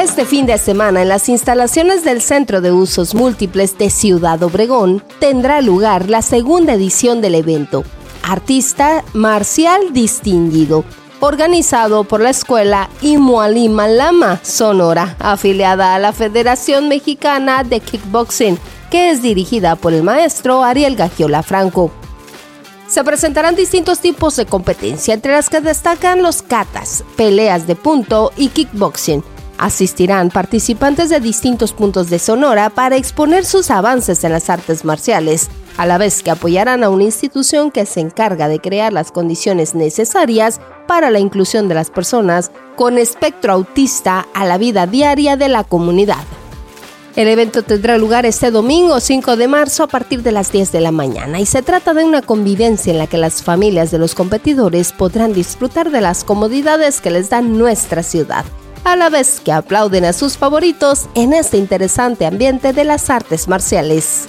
Este fin de semana en las instalaciones del Centro de Usos Múltiples de Ciudad Obregón tendrá lugar la segunda edición del evento, Artista Marcial Distinguido, organizado por la escuela Imualima Lama Sonora, afiliada a la Federación Mexicana de Kickboxing, que es dirigida por el maestro Ariel Gagiola Franco. Se presentarán distintos tipos de competencia, entre las que destacan los katas, peleas de punto y kickboxing Asistirán participantes de distintos puntos de Sonora para exponer sus avances en las artes marciales, a la vez que apoyarán a una institución que se encarga de crear las condiciones necesarias para la inclusión de las personas con espectro autista a la vida diaria de la comunidad. El evento tendrá lugar este domingo 5 de marzo a partir de las 10 de la mañana y se trata de una convivencia en la que las familias de los competidores podrán disfrutar de las comodidades que les da nuestra ciudad a la vez que aplauden a sus favoritos en este interesante ambiente de las artes marciales.